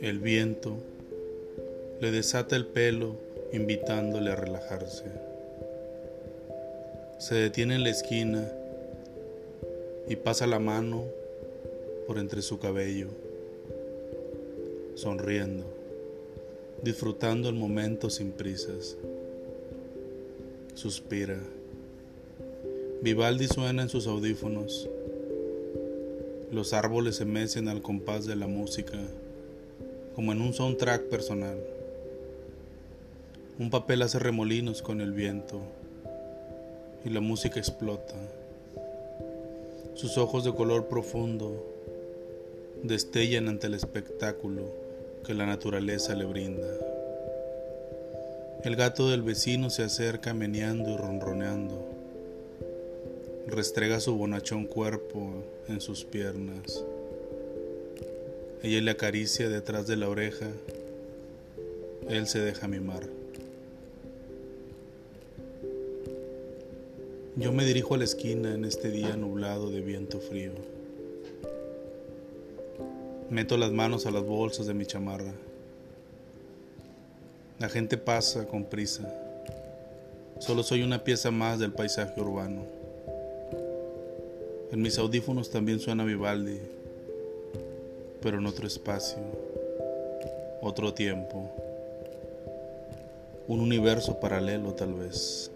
El viento le desata el pelo invitándole a relajarse. Se detiene en la esquina y pasa la mano por entre su cabello, sonriendo, disfrutando el momento sin prisas. Suspira. Vivaldi suena en sus audífonos. Los árboles se mecen al compás de la música como en un soundtrack personal. Un papel hace remolinos con el viento y la música explota. Sus ojos de color profundo destellan ante el espectáculo que la naturaleza le brinda. El gato del vecino se acerca meneando y ronroneando. Restrega su bonachón cuerpo en sus piernas. Ella le acaricia detrás de la oreja. Él se deja mimar. Yo me dirijo a la esquina en este día nublado de viento frío. Meto las manos a las bolsas de mi chamarra. La gente pasa con prisa. Solo soy una pieza más del paisaje urbano. En mis audífonos también suena Vivaldi pero en otro espacio, otro tiempo, un universo paralelo tal vez.